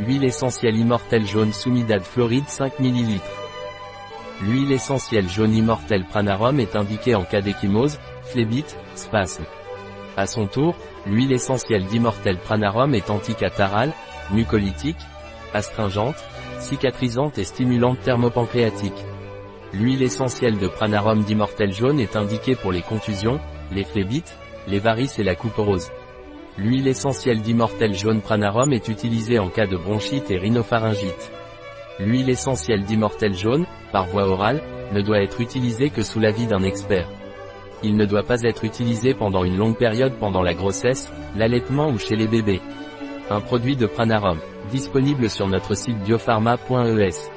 Huile essentielle immortelle jaune Soumidade Floride 5 ml. L'huile essentielle jaune immortelle Pranarum est indiquée en cas d'échymose, phlébite, spasme. À son tour, l'huile essentielle d'immortelle Pranarum est anticatarale, mucolytique, astringente, cicatrisante et stimulante thermopancréatique. L'huile essentielle de Pranarum d'immortelle jaune est indiquée pour les contusions, les phlébites, les varices et la couperose. L'huile essentielle d'immortelle jaune Pranarum est utilisée en cas de bronchite et rhinopharyngite. L'huile essentielle d'immortelle jaune, par voie orale, ne doit être utilisée que sous l'avis d'un expert. Il ne doit pas être utilisé pendant une longue période pendant la grossesse, l'allaitement ou chez les bébés. Un produit de Pranarum, disponible sur notre site biopharma.es.